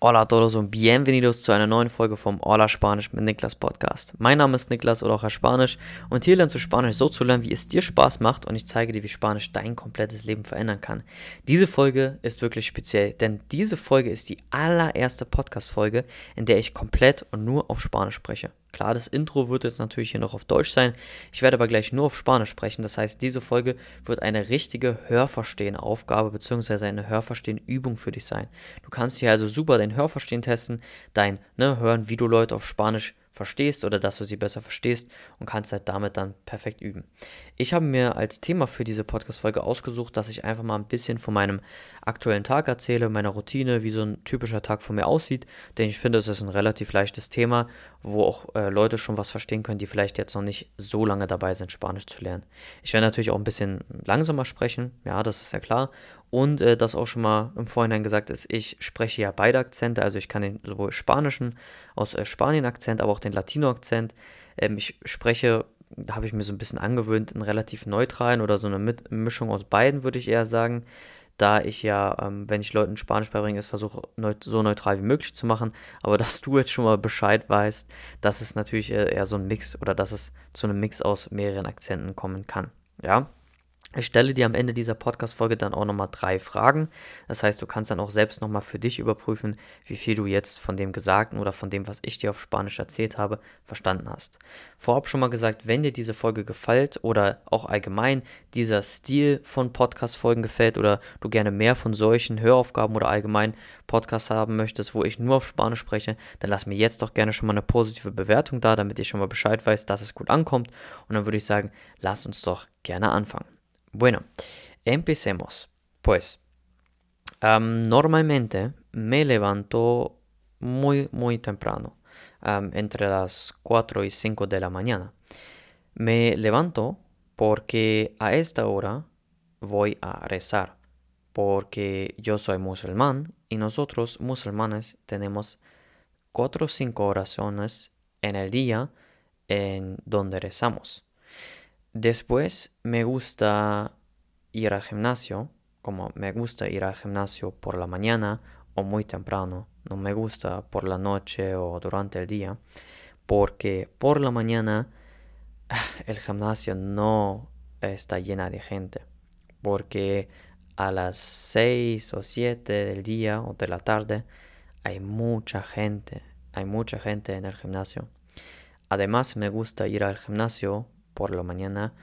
Hola a todos und bienvenidos zu einer neuen Folge vom Hola Spanisch mit Niklas Podcast. Mein Name ist Niklas oder auch Herr Spanisch und hier lernst du Spanisch so zu lernen, wie es dir Spaß macht und ich zeige dir, wie Spanisch dein komplettes Leben verändern kann. Diese Folge ist wirklich speziell, denn diese Folge ist die allererste Podcast-Folge, in der ich komplett und nur auf Spanisch spreche. Klar, das Intro wird jetzt natürlich hier noch auf Deutsch sein. Ich werde aber gleich nur auf Spanisch sprechen. Das heißt, diese Folge wird eine richtige Hörverstehen-Aufgabe bzw. eine Hörverstehen-Übung für dich sein. Du kannst hier also super dein Hörverstehen testen, dein ne, Hören, wie du Leute auf Spanisch verstehst oder dass du sie besser verstehst und kannst halt damit dann perfekt üben. Ich habe mir als Thema für diese Podcast-Folge ausgesucht, dass ich einfach mal ein bisschen von meinem aktuellen Tag erzähle, meiner Routine, wie so ein typischer Tag von mir aussieht, denn ich finde, es ist ein relativ leichtes Thema, wo auch äh, Leute schon was verstehen können, die vielleicht jetzt noch nicht so lange dabei sind, Spanisch zu lernen. Ich werde natürlich auch ein bisschen langsamer sprechen, ja, das ist ja klar, und äh, das auch schon mal im Vorhinein gesagt ist, ich spreche ja beide Akzente, also ich kann den sowohl spanischen aus äh, Spanien-Akzent, aber auch den Latino-Akzent. Ähm, ich spreche, habe ich mir so ein bisschen angewöhnt, einen relativ neutralen oder so eine Mit Mischung aus beiden, würde ich eher sagen. Da ich ja, ähm, wenn ich Leuten Spanisch beibringe, es versuche, neut so neutral wie möglich zu machen. Aber dass du jetzt schon mal Bescheid weißt, dass es natürlich äh, eher so ein Mix oder dass es zu einem Mix aus mehreren Akzenten kommen kann. Ja, ich stelle dir am Ende dieser Podcast-Folge dann auch nochmal drei Fragen. Das heißt, du kannst dann auch selbst nochmal für dich überprüfen, wie viel du jetzt von dem Gesagten oder von dem, was ich dir auf Spanisch erzählt habe, verstanden hast. Vorab schon mal gesagt, wenn dir diese Folge gefällt oder auch allgemein dieser Stil von Podcast-Folgen gefällt oder du gerne mehr von solchen Höraufgaben oder allgemein Podcasts haben möchtest, wo ich nur auf Spanisch spreche, dann lass mir jetzt doch gerne schon mal eine positive Bewertung da, damit ich schon mal Bescheid weiß, dass es gut ankommt. Und dann würde ich sagen, lass uns doch gerne anfangen. Bueno, empecemos. Pues, normalmente me levanto muy, muy temprano, entre las 4 y 5 de la mañana. Me levanto porque a esta hora voy a rezar, porque yo soy musulmán y nosotros musulmanes tenemos 4 o 5 oraciones en el día en donde rezamos. Después me gusta ir al gimnasio, como me gusta ir al gimnasio por la mañana o muy temprano, no me gusta por la noche o durante el día, porque por la mañana el gimnasio no está llena de gente, porque a las 6 o 7 del día o de la tarde hay mucha gente, hay mucha gente en el gimnasio. Además me gusta ir al gimnasio por la mañana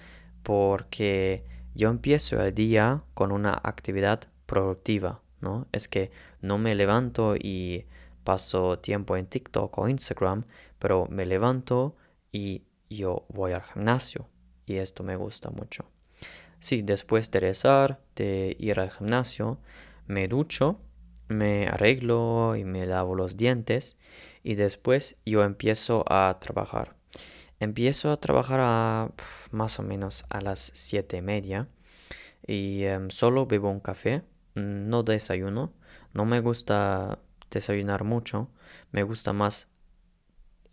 porque yo empiezo el día con una actividad productiva, ¿no? Es que no me levanto y paso tiempo en TikTok o Instagram, pero me levanto y yo voy al gimnasio y esto me gusta mucho. Sí, después de rezar, de ir al gimnasio, me ducho, me arreglo y me lavo los dientes y después yo empiezo a trabajar. Empiezo a trabajar a más o menos a las siete y media y em, solo bebo un café, no desayuno. No me gusta desayunar mucho, me gusta más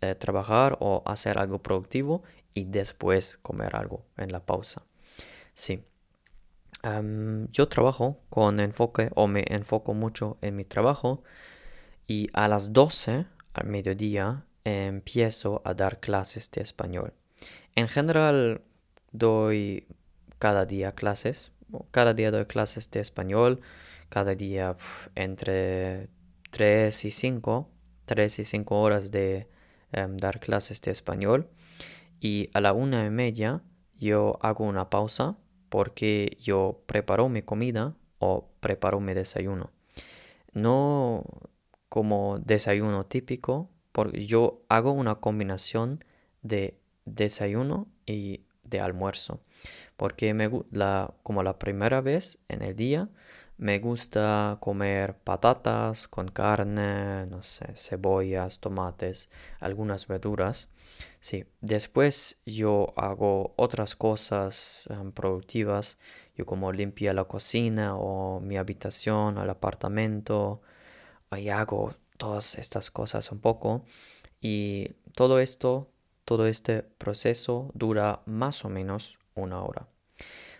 eh, trabajar o hacer algo productivo y después comer algo en la pausa. Sí. Em, yo trabajo con enfoque o me enfoco mucho en mi trabajo y a las 12 al mediodía empiezo a dar clases de español. En general doy cada día clases, cada día doy clases de español, cada día entre 3 y 5, 3 y 5 horas de em, dar clases de español. Y a la una y media yo hago una pausa porque yo preparo mi comida o preparo mi desayuno. No como desayuno típico, porque yo hago una combinación de desayuno y de almuerzo. Porque me la, como la primera vez en el día me gusta comer patatas con carne, no sé, cebollas, tomates, algunas verduras. Sí, después yo hago otras cosas em, productivas. Yo como limpia la cocina o mi habitación, el apartamento. Ahí hago todas estas cosas un poco y todo esto, todo este proceso dura más o menos una hora.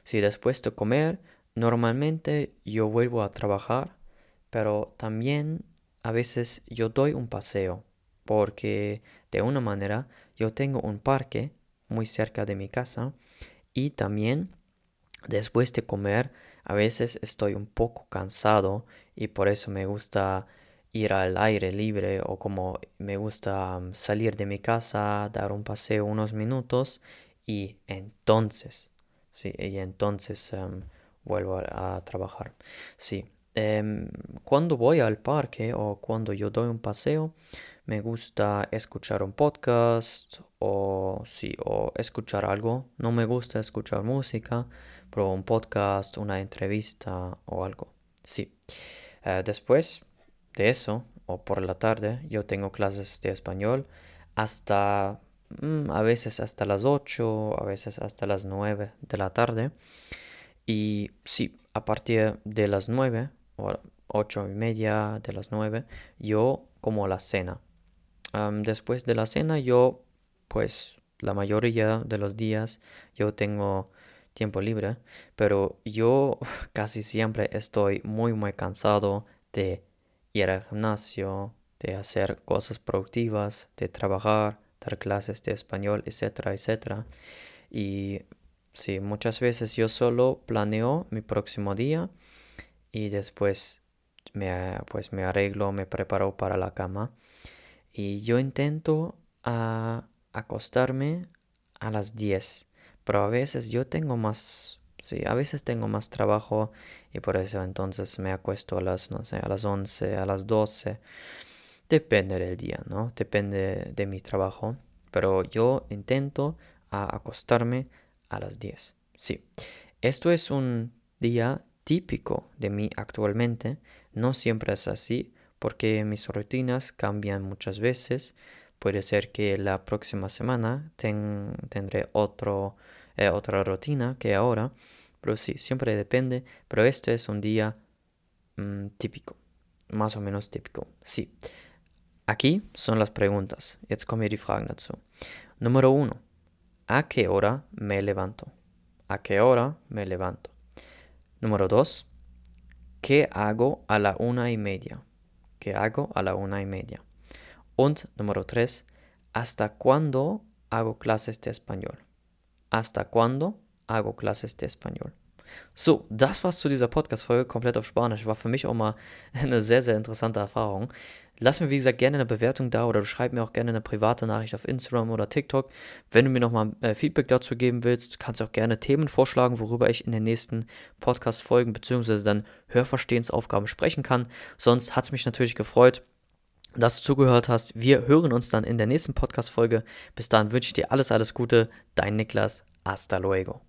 Si después de comer, normalmente yo vuelvo a trabajar, pero también a veces yo doy un paseo porque de una manera yo tengo un parque muy cerca de mi casa y también después de comer a veces estoy un poco cansado y por eso me gusta ir al aire libre o como me gusta mm, salir de mi casa, dar un paseo unos minutos y entonces, sí, y entonces em, vuelvo a, trabajar. Sí, em, cuando voy al parque o cuando yo doy un paseo, me gusta escuchar un podcast o sí, o escuchar algo. No me gusta escuchar música, pero un podcast, una entrevista o algo. Sí. Eh, después de eso, o por la tarde, yo tengo clases de español hasta mm, a veces hasta las 8, a veces hasta las 9 de la tarde. Y sí, a partir de las 9 o 8 y media de las 9, yo como la cena. después de la cena, yo, pues, la mayoría de los días, yo tengo tiempo libre, pero yo casi siempre estoy muy, muy cansado de ir al gimnasio, de hacer cosas productivas, de trabajar, dar clases de español, etcétera, etcétera. Y sí, muchas veces yo solo planeo mi próximo día y después me, pues me arreglo, me preparo para la cama y yo intento acostarme a las 10, pero a veces yo tengo más Sí, a veces tengo más trabajo y por eso entonces me acuesto a las, no sé, a las 11, a las 12. Depende del día, ¿no? Depende de mi trabajo. Pero yo intento acostarme a las 10. Sí, esto es un día típico de mí actualmente. No siempre es así porque mis rutinas cambian muchas veces. Puede ser que la próxima semana tendré otro eh, otra rutina que ahora, pero sí, siempre depende, pero este es un día mm, típico, más o menos típico, sí. Aquí son las preguntas, jetzt kommen die Fragen dazu. Número uno, ¿a qué hora me levanto? ¿A qué hora me levanto? Número dos, ¿qué hago a la una y media? ¿Qué hago a la una y media? Und número tres, ¿hasta cuándo hago clases de español? Hasta cuándo hago clases de español. So, das war's zu dieser Podcast-Folge, komplett auf Spanisch. War für mich auch mal eine sehr, sehr interessante Erfahrung. Lass mir, wie gesagt, gerne eine Bewertung da oder schreib mir auch gerne eine private Nachricht auf Instagram oder TikTok. Wenn du mir nochmal äh, Feedback dazu geben willst, kannst du auch gerne Themen vorschlagen, worüber ich in den nächsten Podcast-Folgen bzw. dann Hörverstehensaufgaben sprechen kann. Sonst hat es mich natürlich gefreut, dass du zugehört hast. Wir hören uns dann in der nächsten Podcast-Folge. Bis dahin wünsche ich dir alles, alles Gute. Dein Niklas. Hasta luego.